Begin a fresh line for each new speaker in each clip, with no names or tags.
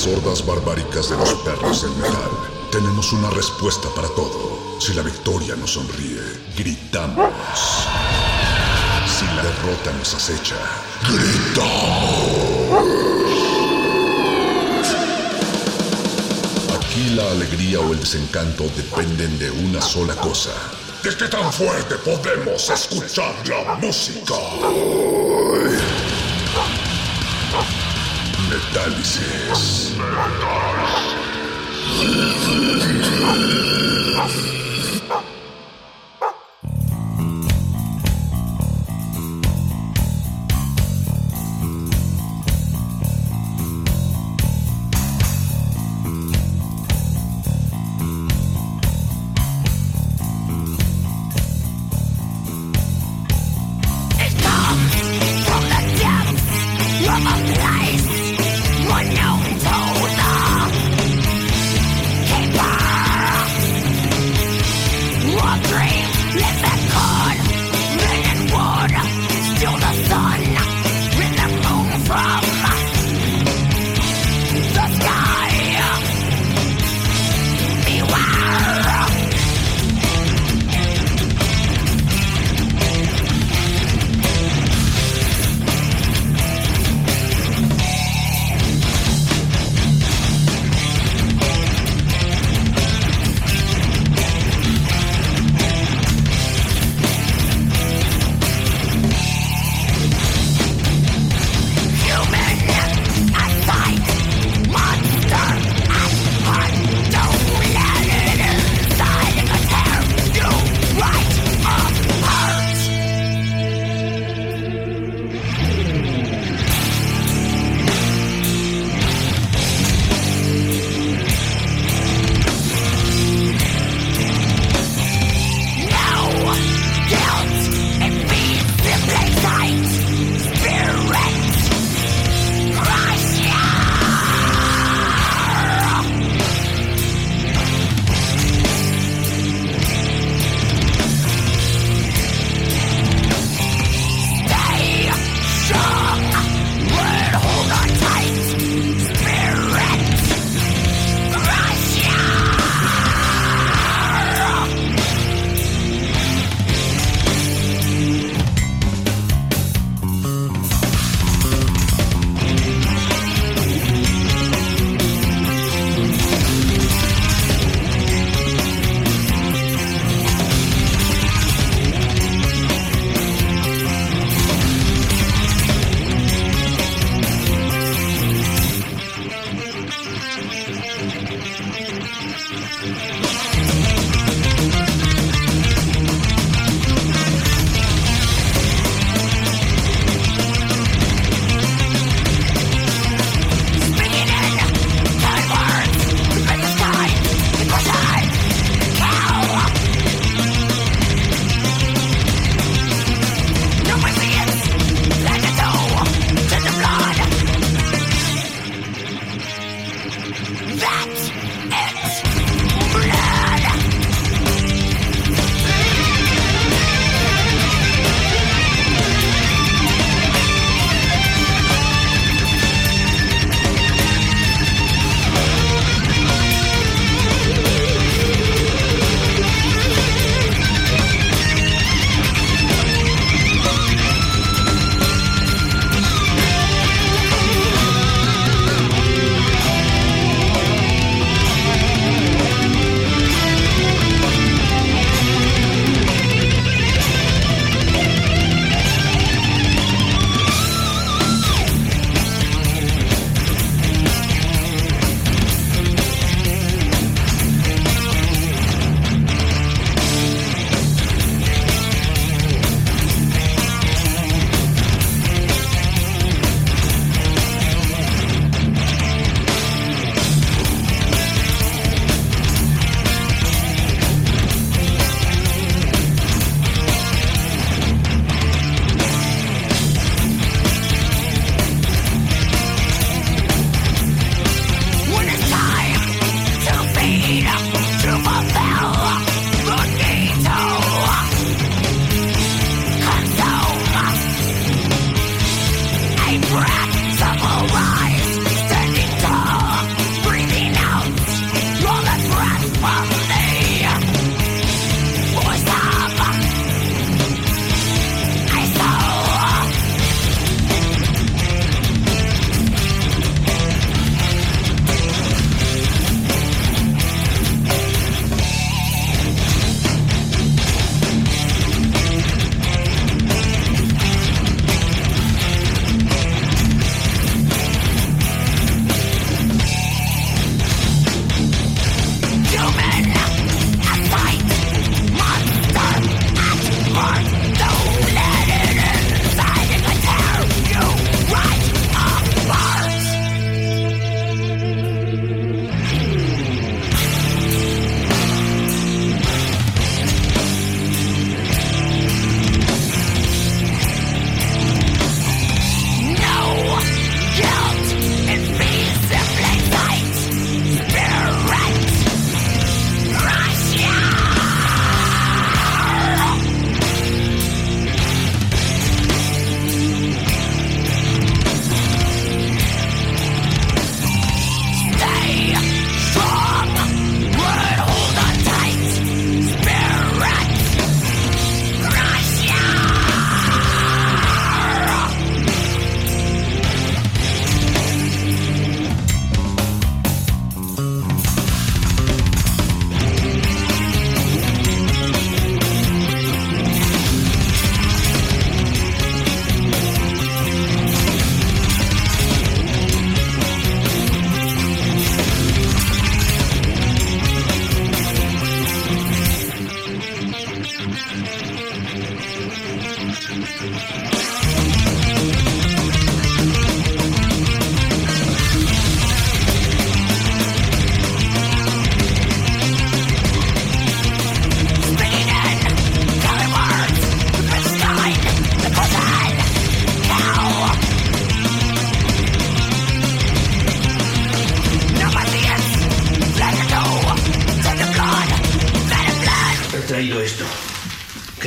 las hordas barbáricas de los perros del metal, tenemos una respuesta para todo. Si la victoria nos sonríe, gritamos. Si la derrota nos acecha, gritamos. Aquí la alegría o el desencanto dependen de una sola cosa. ¿De qué tan fuerte podemos escuchar la música? Metálisis.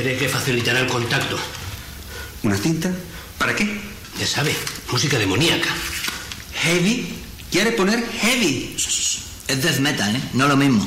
Cree que facilitará el contacto.
¿Una cinta? ¿Para qué?
Ya sabe, música demoníaca.
¿Heavy? ¿Quiere poner heavy?
Es death metal, ¿eh? No lo mismo.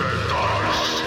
paradise.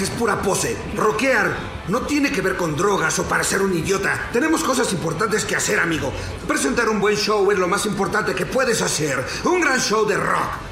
Es pura pose. Rockear no tiene que ver con drogas o para ser un idiota. Tenemos cosas importantes que hacer, amigo. Presentar un buen show es lo más importante que puedes hacer. Un gran show de rock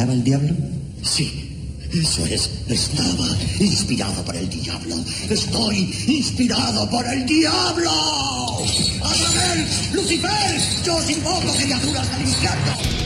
inspiraba el diablo? Sí. Eso es, estaba inspirado por el diablo. Estoy inspirado por el diablo. ¡Azrael! ¡Lucifer! Yo os invoco criaturas del infierno.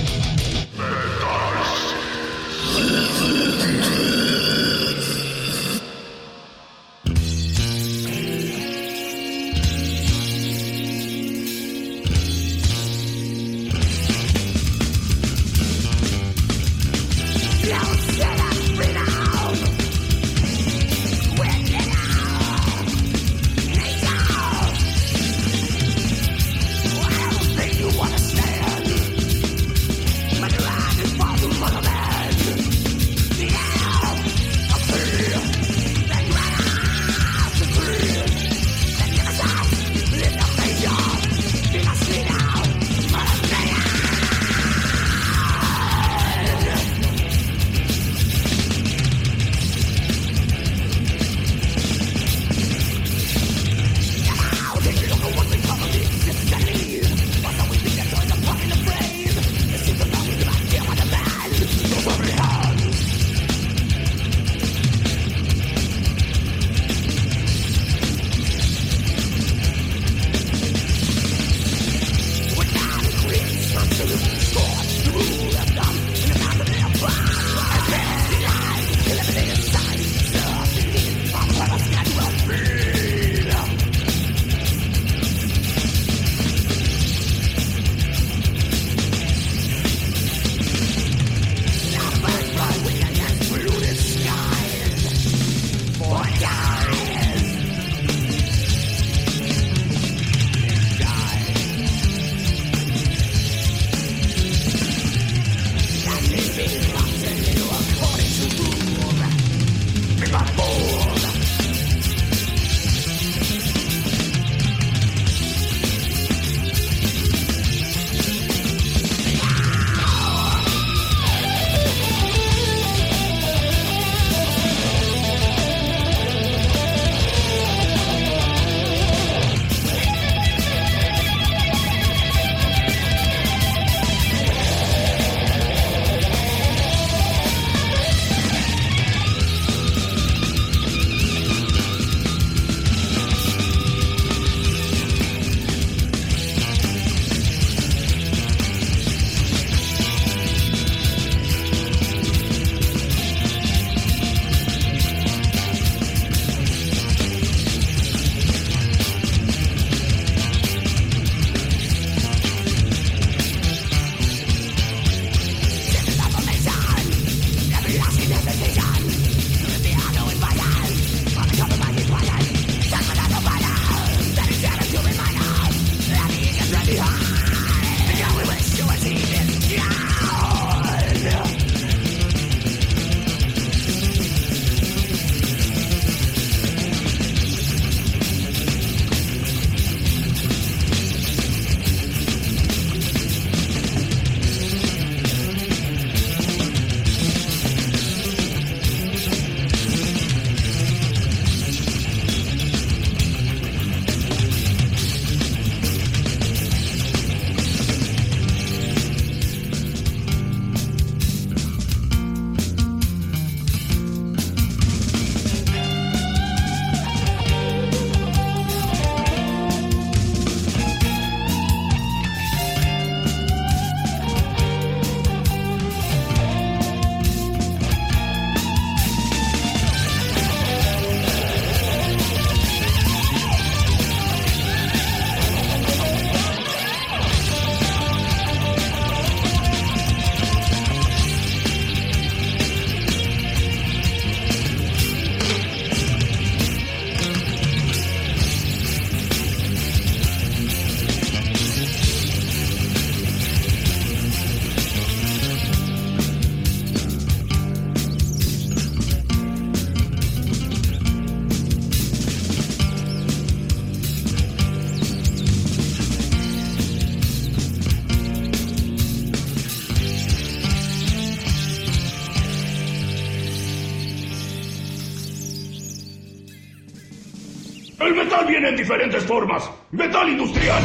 Metal viene en diferentes formas. Metal industrial.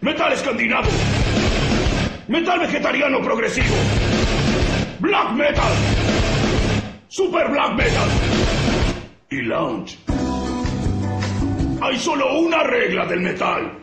Metal escandinavo. Metal vegetariano progresivo. Black metal. Super black metal. Y lounge. Hay solo una regla del metal.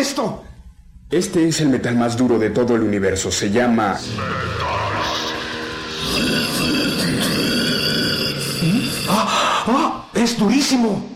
Esto? Este es el metal más duro de todo el universo. Se llama... ¡Ah! ¡Ah! ¡Es durísimo!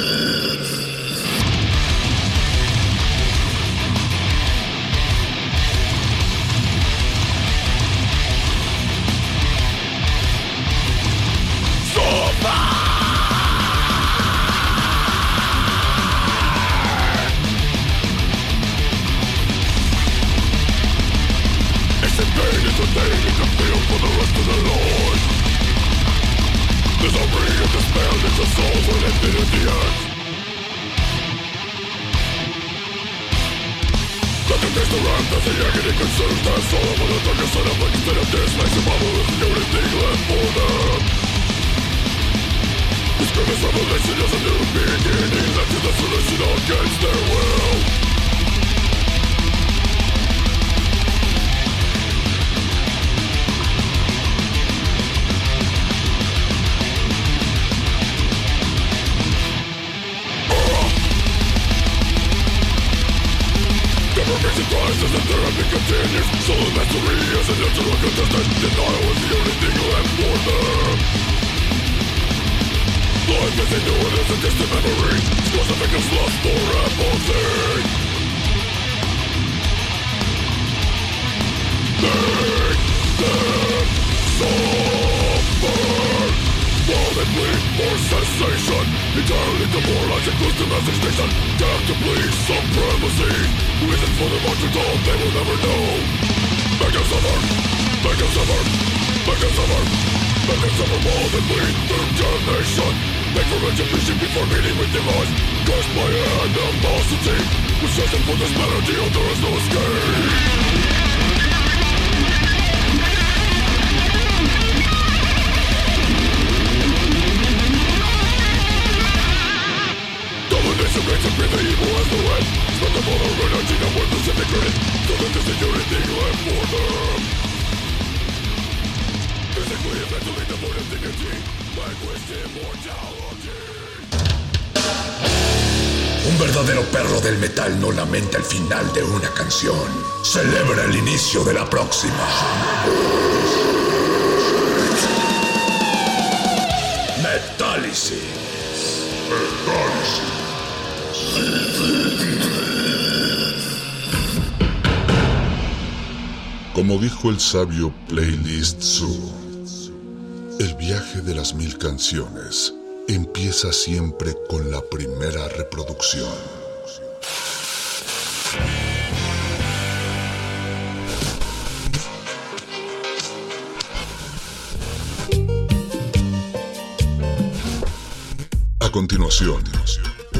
Let your soul for in the earth Let them taste the wrath the agony consumes the bubble with left for them This revelation is a new beginning. Left to the solution against their will. Deprivation rises and therapy continues So the mastery is an internal contestant Denial is the only thing left for them Life is a and is a distant memory Scores of victims lost for apathy Make them suffer While they plead for cessation Entirely demoralizing close to massive station Damn to please supremacy Reasons for their marching on they will never know Make them suffer Make them suffer Make them suffer Make them suffer while they bleed through damnation Make for retribution before meeting with demise Cursed by animosity With searching for this melody there is no escape
Un verdadero perro del metal no lamenta el final de una canción. Celebra el inicio de la próxima. Metálisis.
Como dijo el sabio Playlist Zoo, el viaje de las mil canciones empieza siempre con la primera reproducción. A continuación,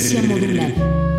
Resistencia modular.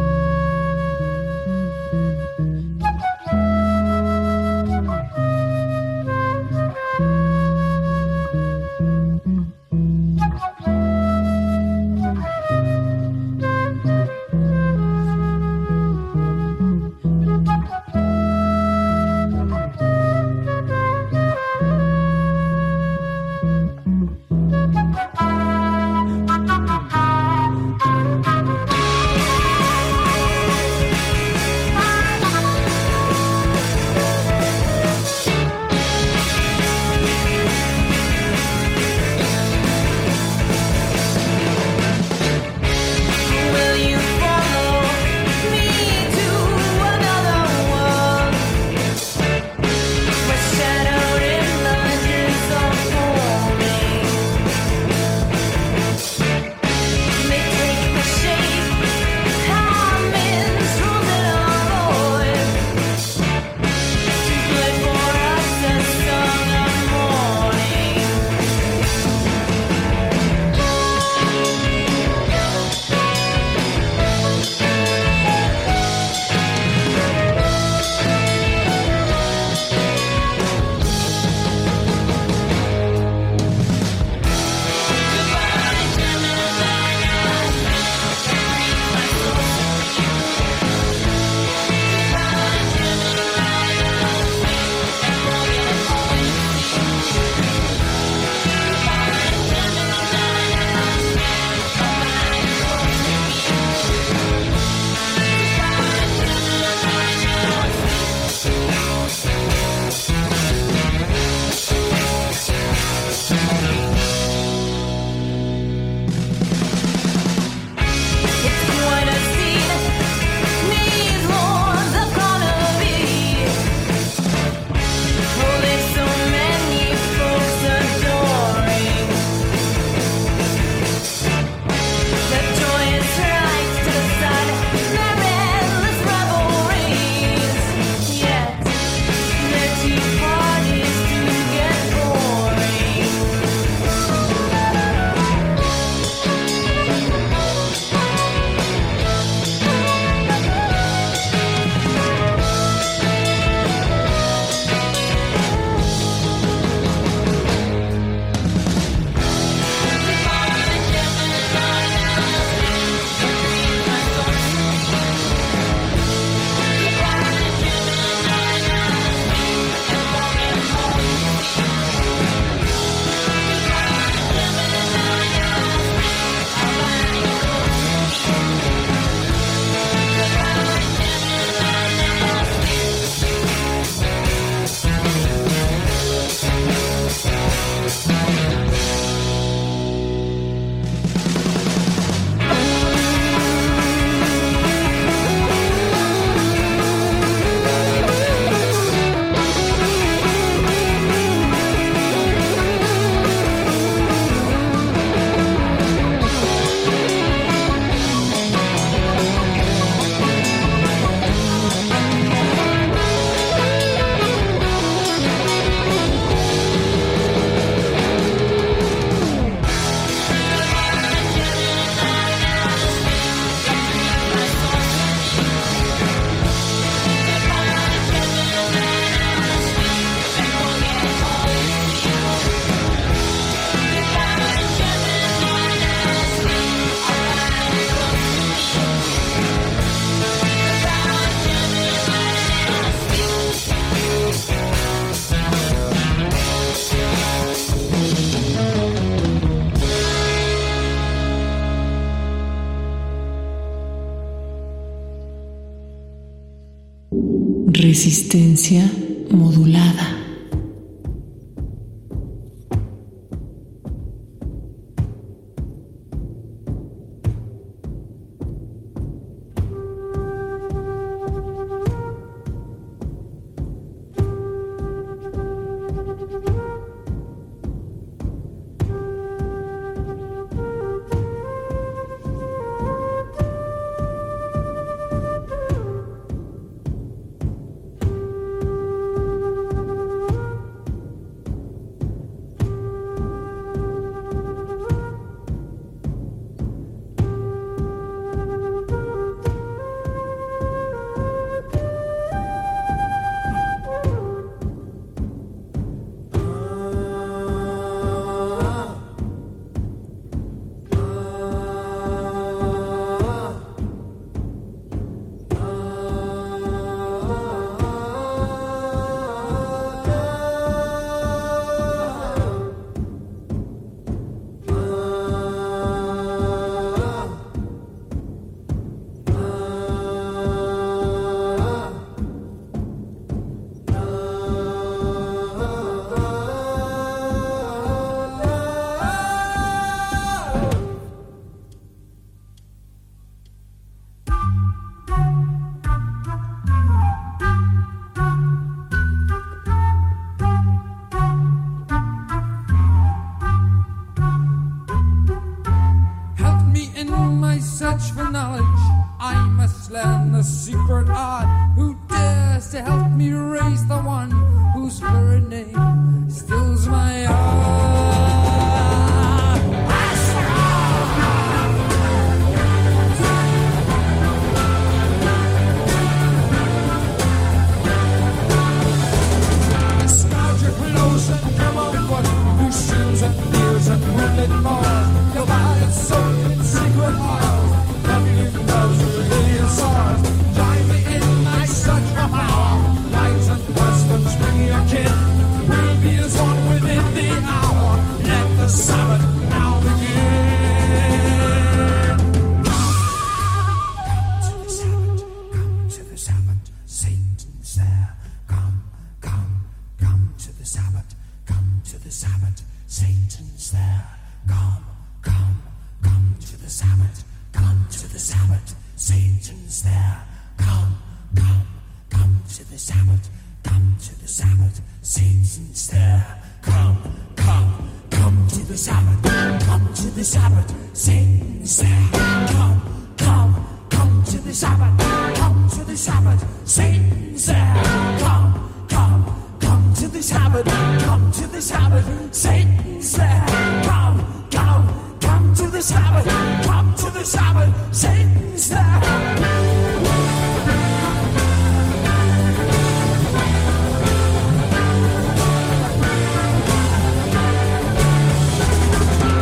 The Sabbath. Come to the Sabbath, Satan's there. Come, come, come to the Sabbath. Come to the Sabbath, Satan's there. Come, come, come to the Sabbath. Come to the Sabbath, Satan's there.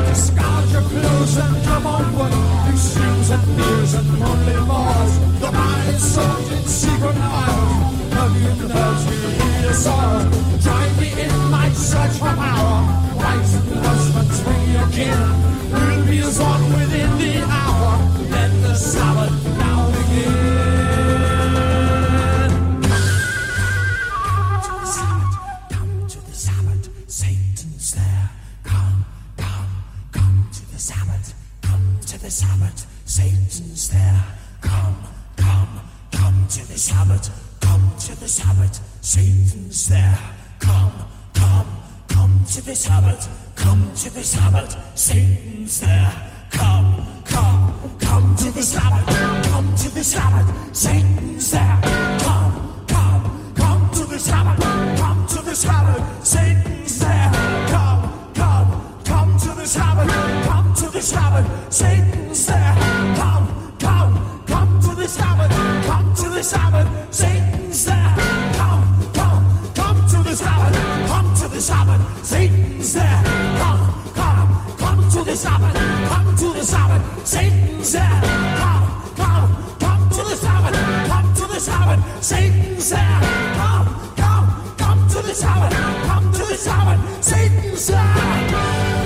Discard your clothes and come on foot. These and beers and lonely bars. The mind soaked in secret miles. Nothing does you hear sorrow. Drive me in my search for power. Wives and husbands bring your kin. We'll be as one within the hour. Let the Sabbath now begin. Come to the Sabbath, Satan's there. Come, come, come to the Sabbath. Come to the Sabbath, Satan's there. Come, come, come to the Sabbath. Come to the Sabbath, Satan's there. Come, come, come to the Sabbath. Come to the Sabbath, Satan's there. Come, come, come to the Sabbath. Come to the Sabbath, Satan's there. Come, come, come to the Sabbath. Come to the Sabbath, Satan's The Sabbath, Satan's there. Come, come, come to the Sabbath. Come to the Sabbath, Satan's there. Come, come, come to the Sabbath. Come to the Sabbath, Satan's there. Come, come, come to the Sabbath. Come to the Sabbath, Satan's there. Come, come, come to the Sabbath. Come to the Sabbath, Satan's there. Come, come, come to the Sabbath. Come to the Sabbath, Satan's there.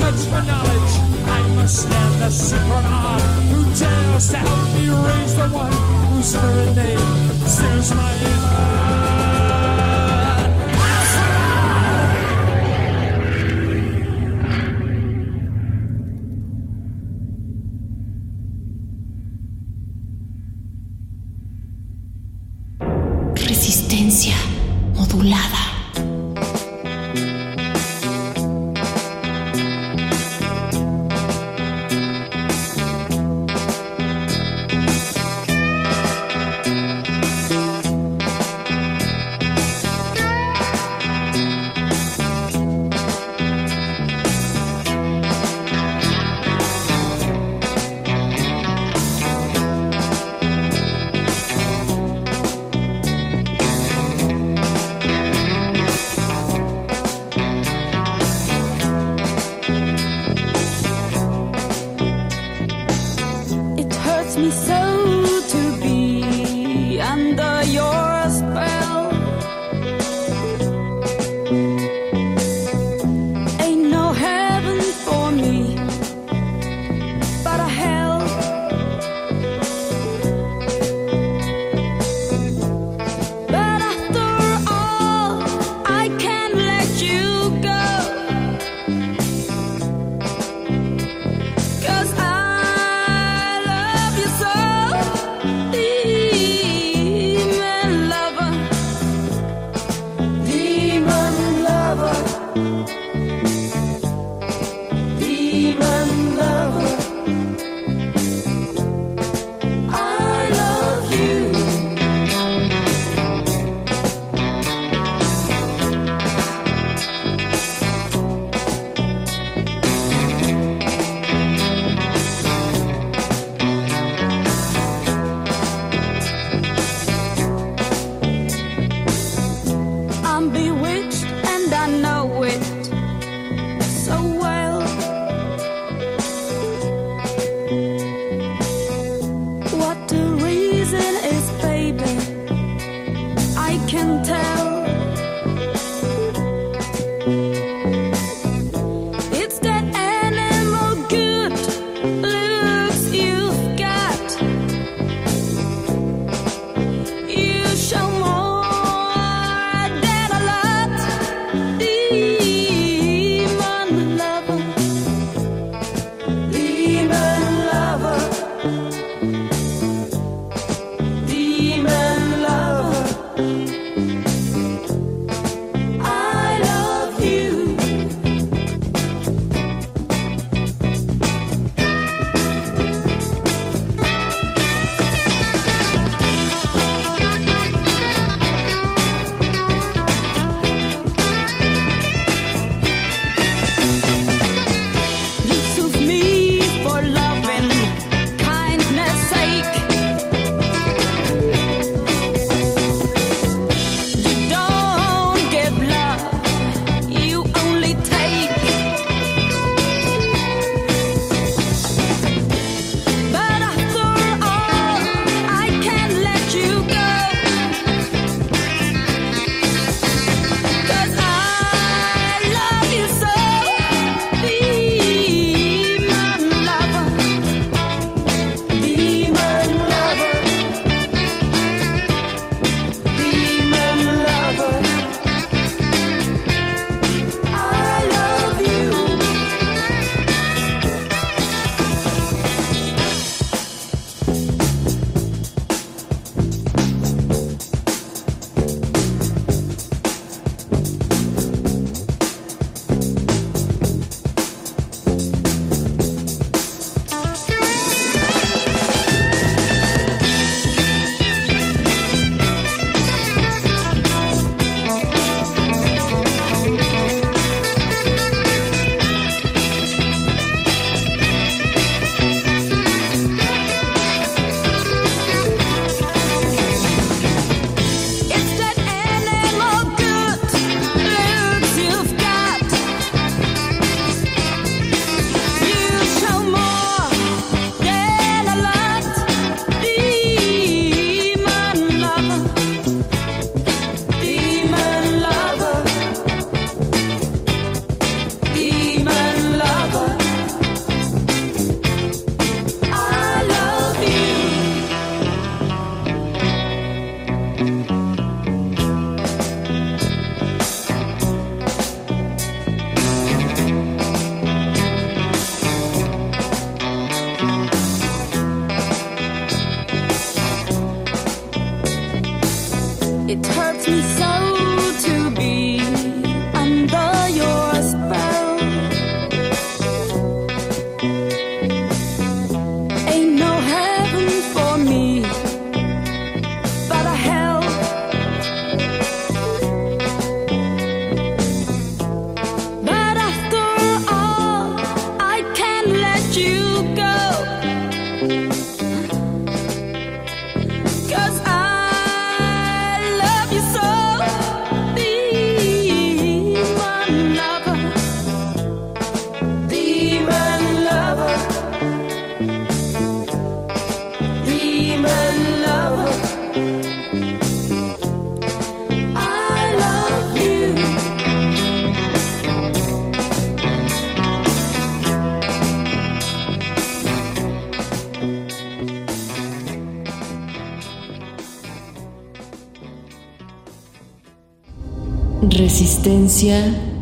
Knowledge. I must stand the superman who dares to help me raise the one whose spirit name steers my inner.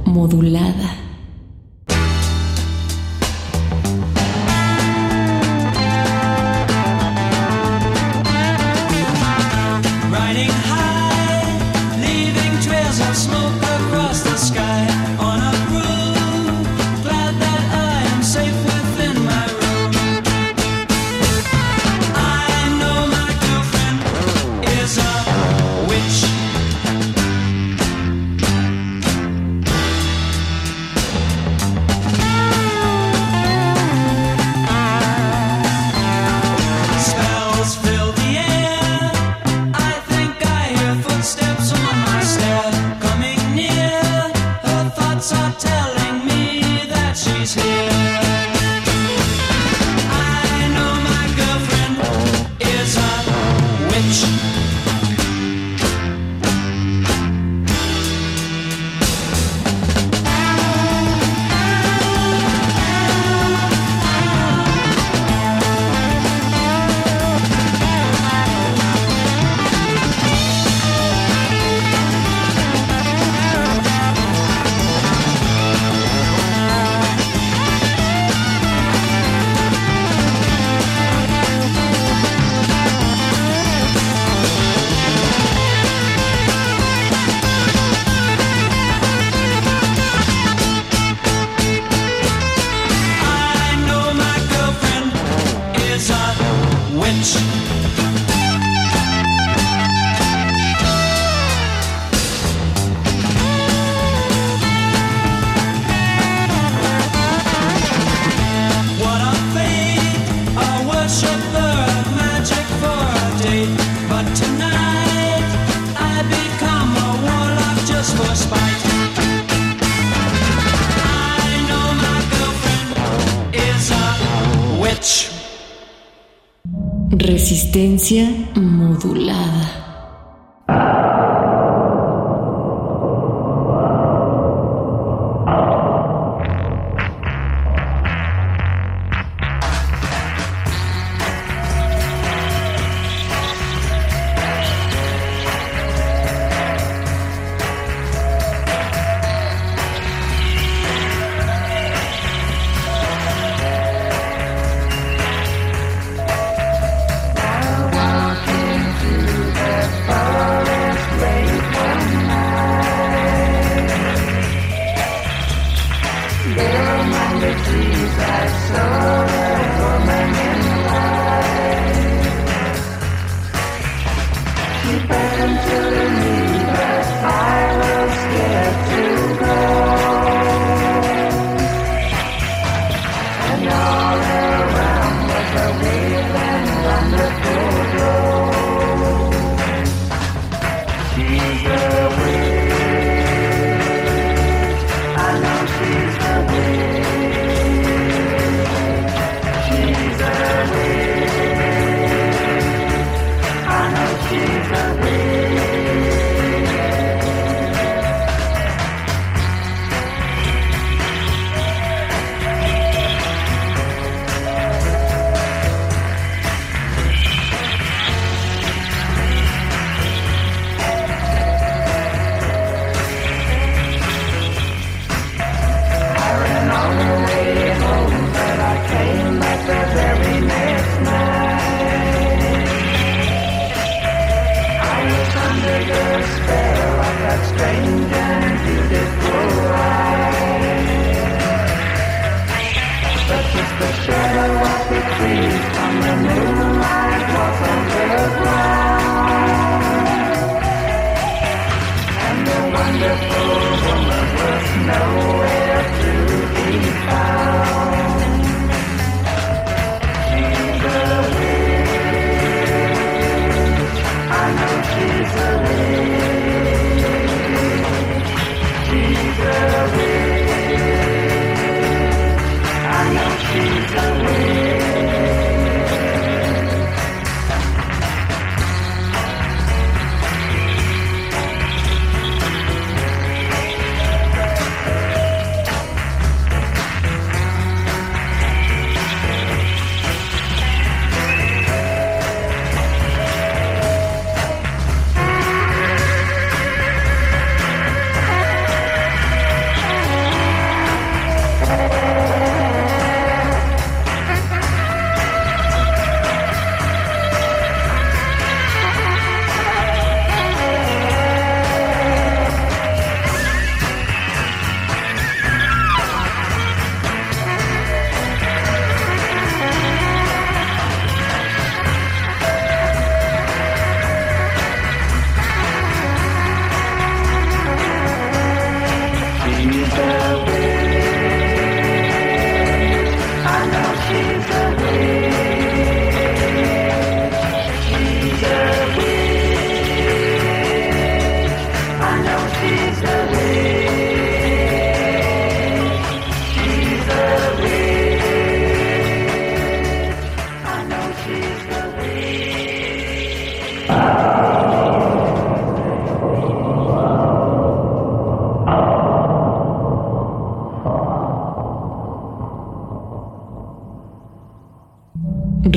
Modulada.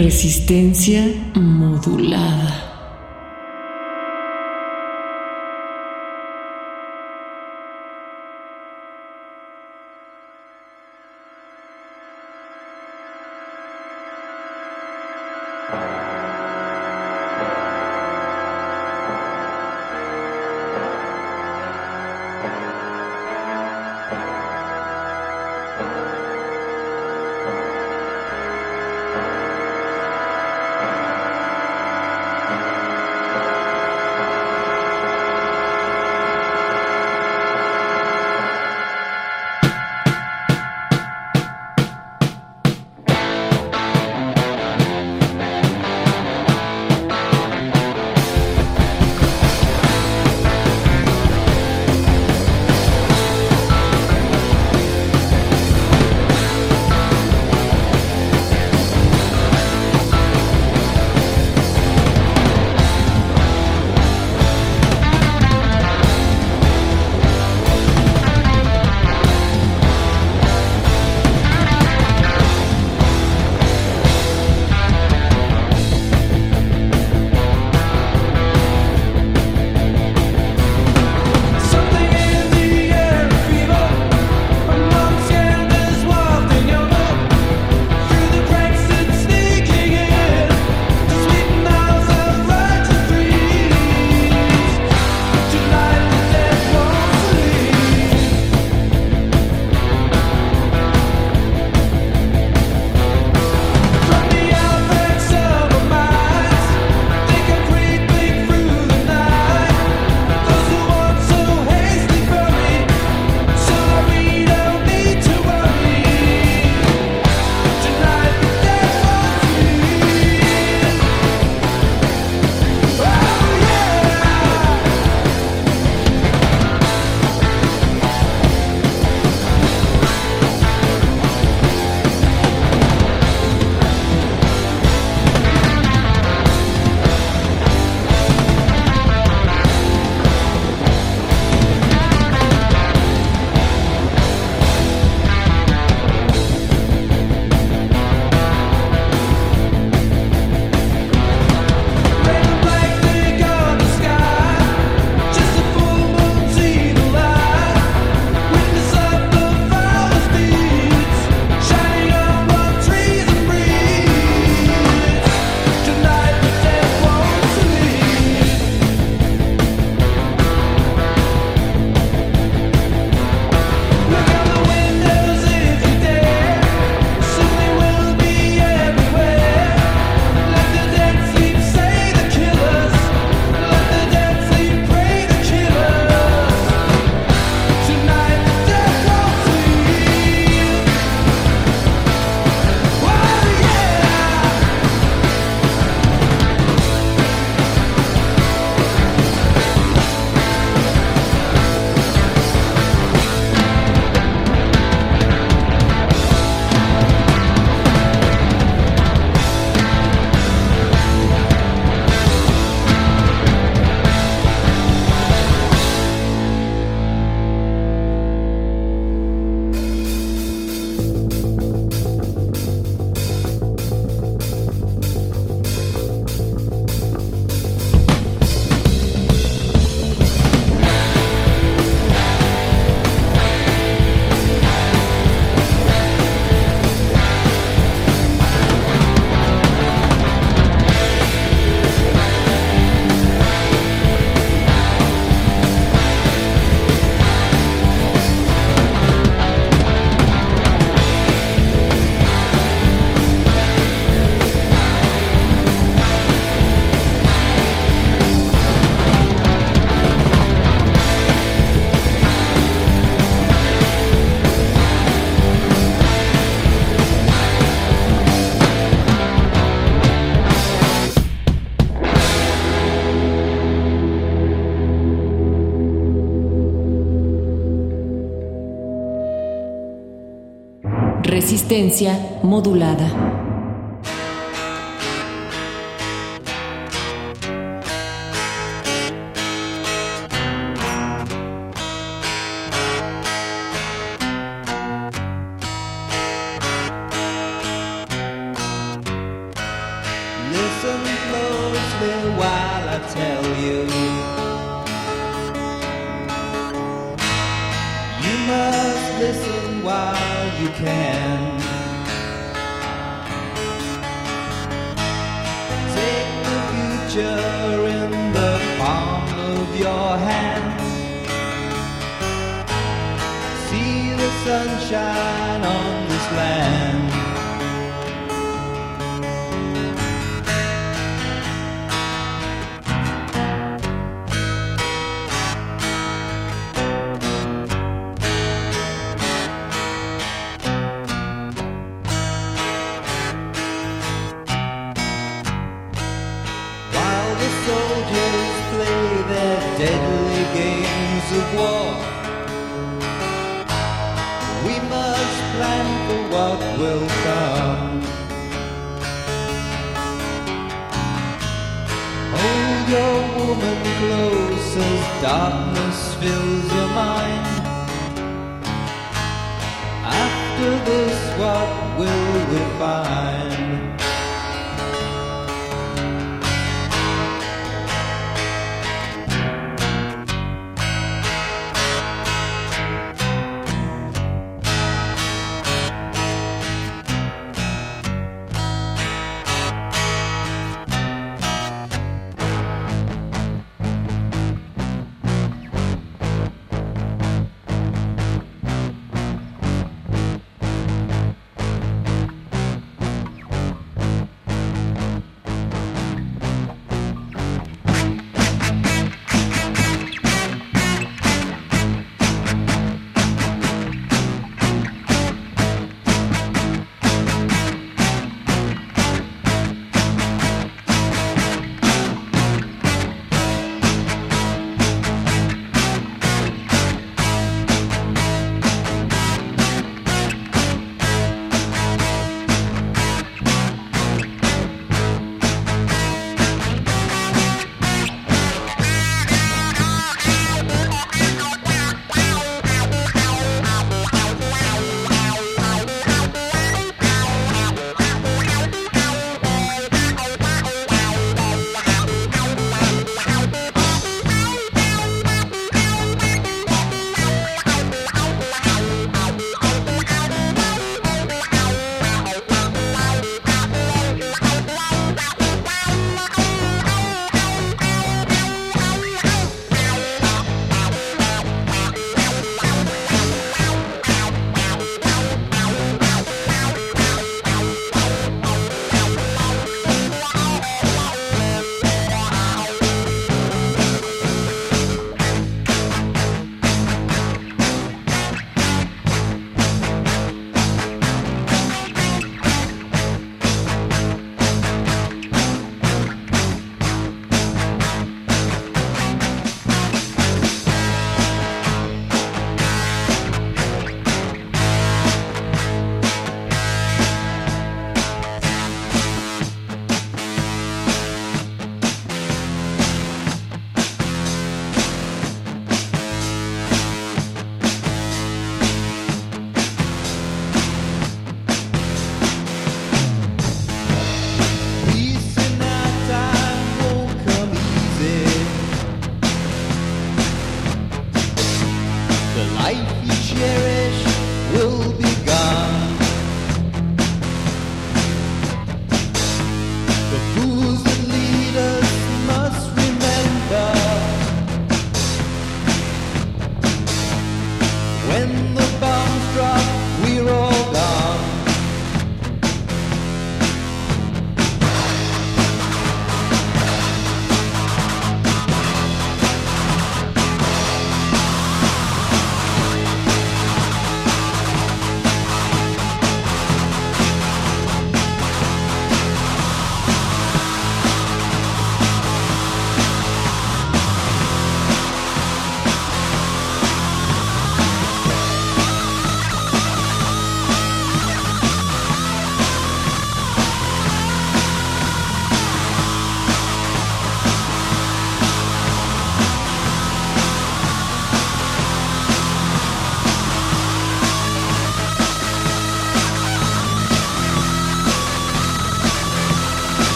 Resistencia modulada. Resistencia modulada.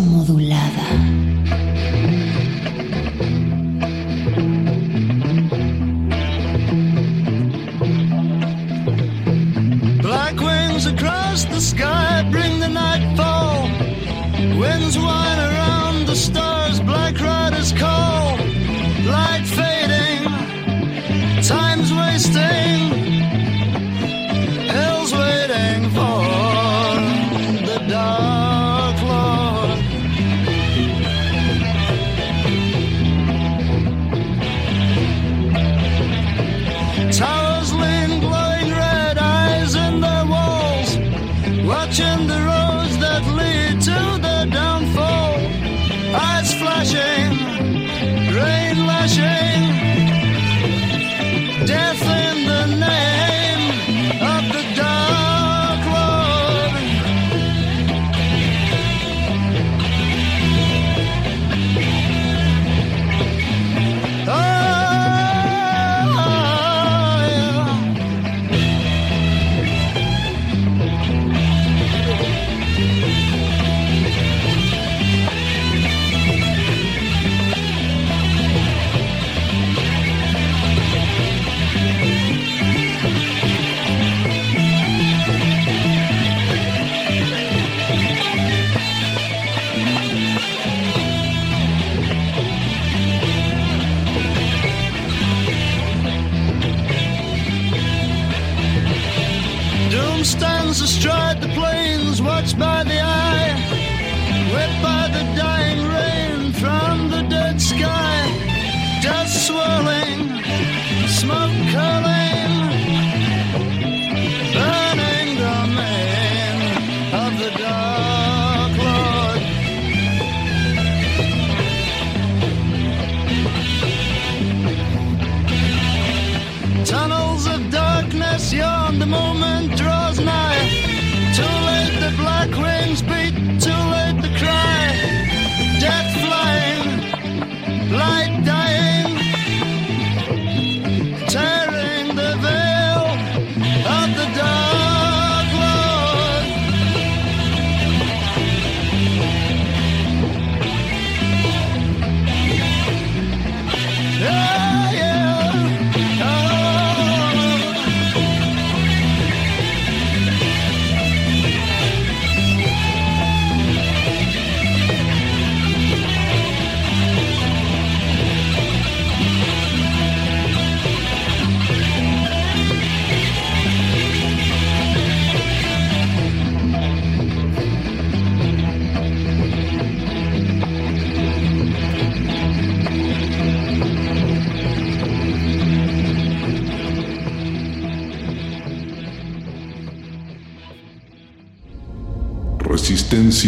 modulada.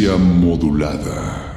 Modulada.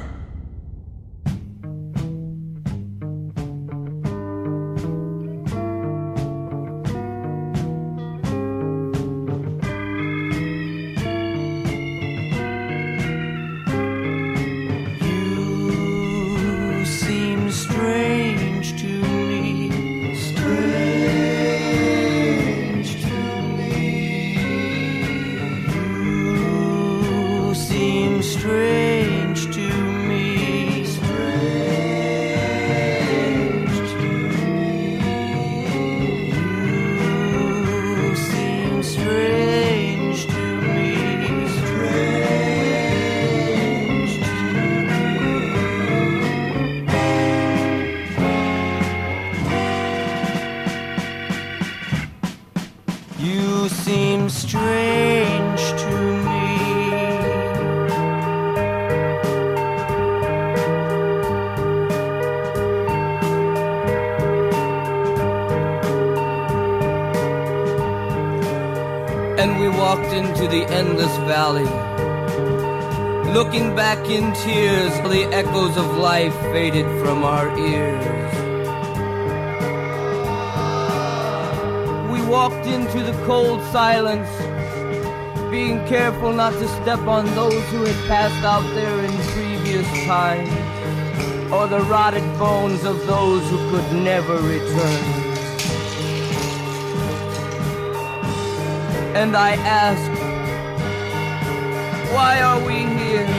Looking back in tears, the echoes of life faded from our ears. We walked into the cold silence, being careful not to step on those who had passed out there in previous times, or the rotted bones of those who could never return. And I asked, why are we here?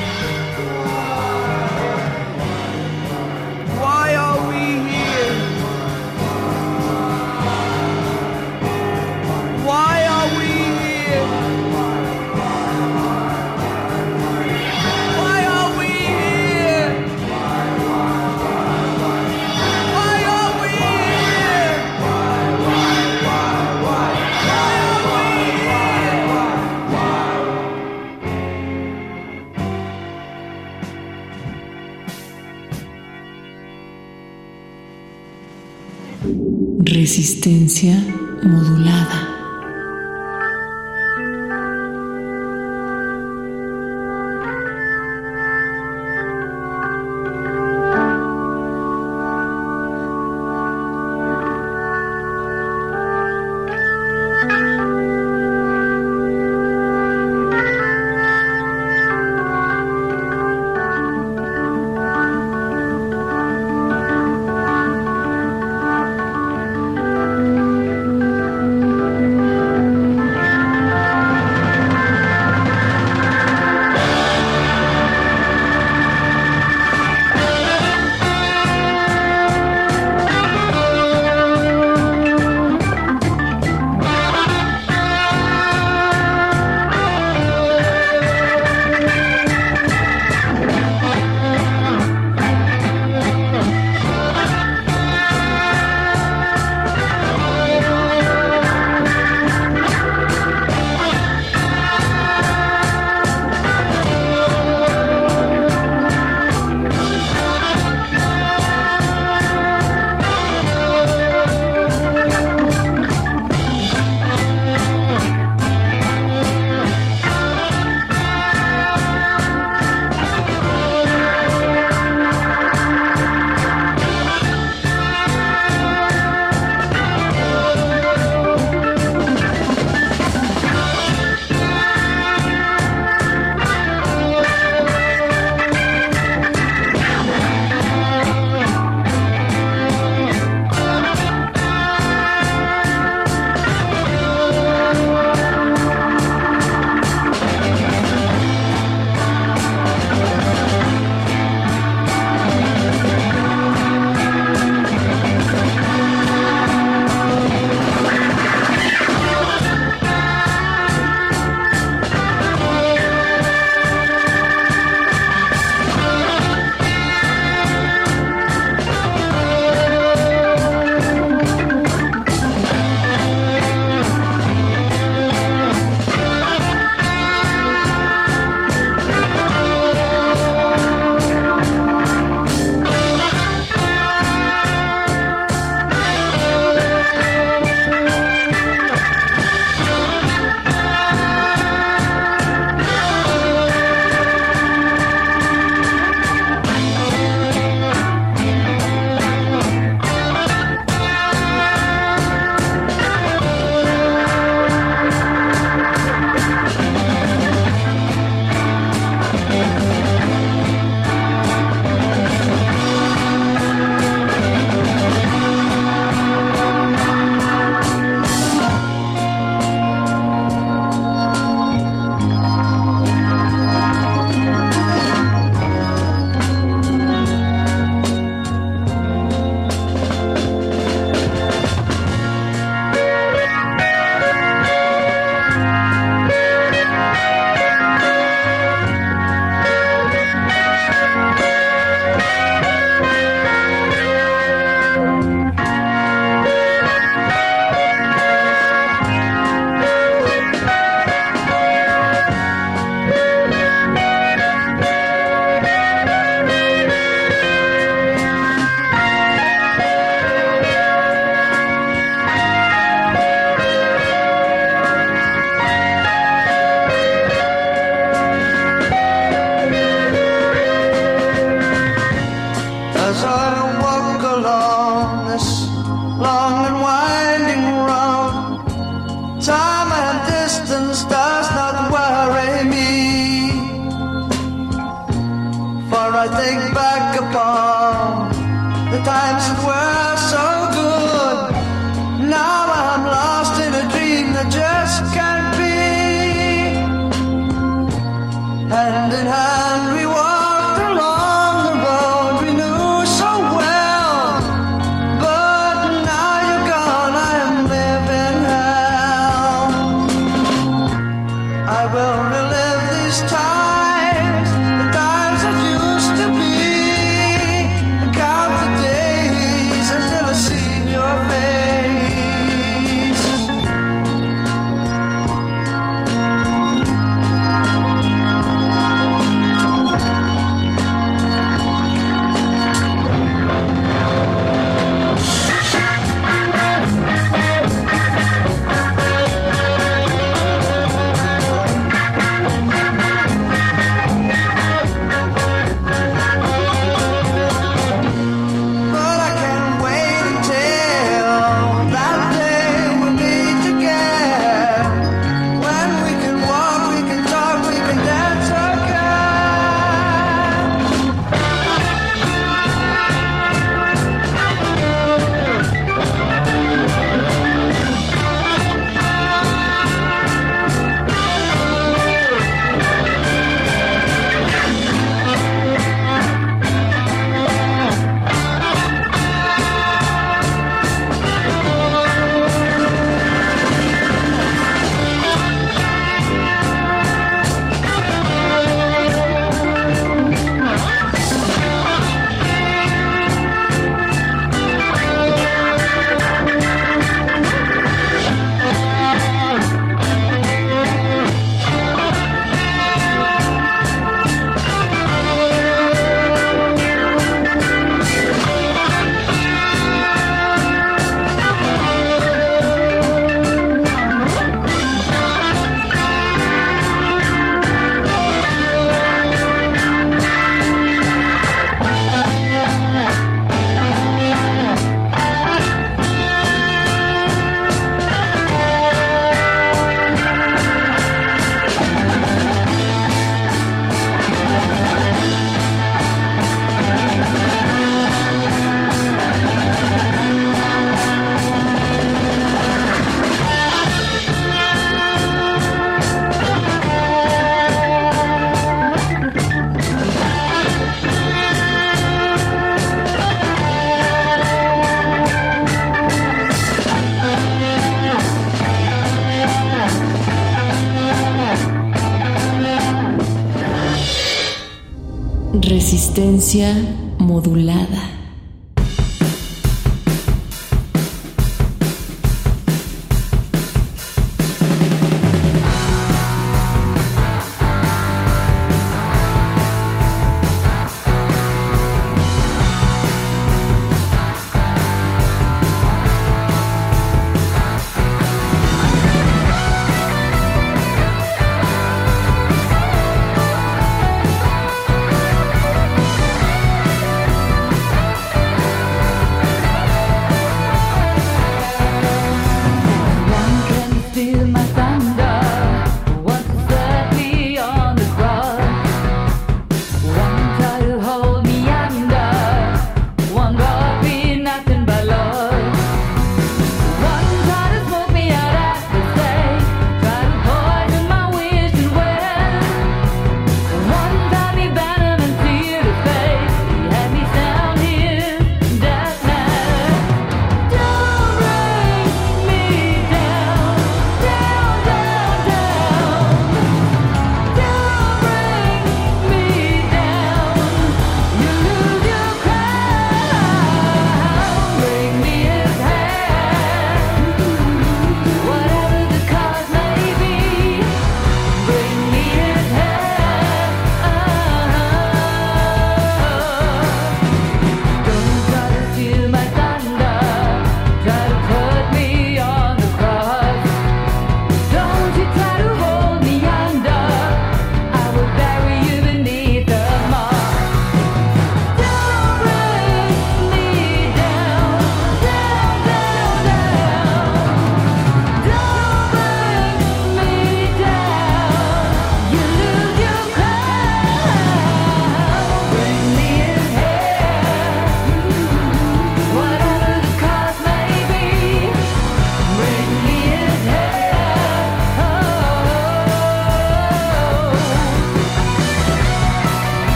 Resistencia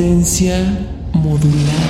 Resistencia modulada.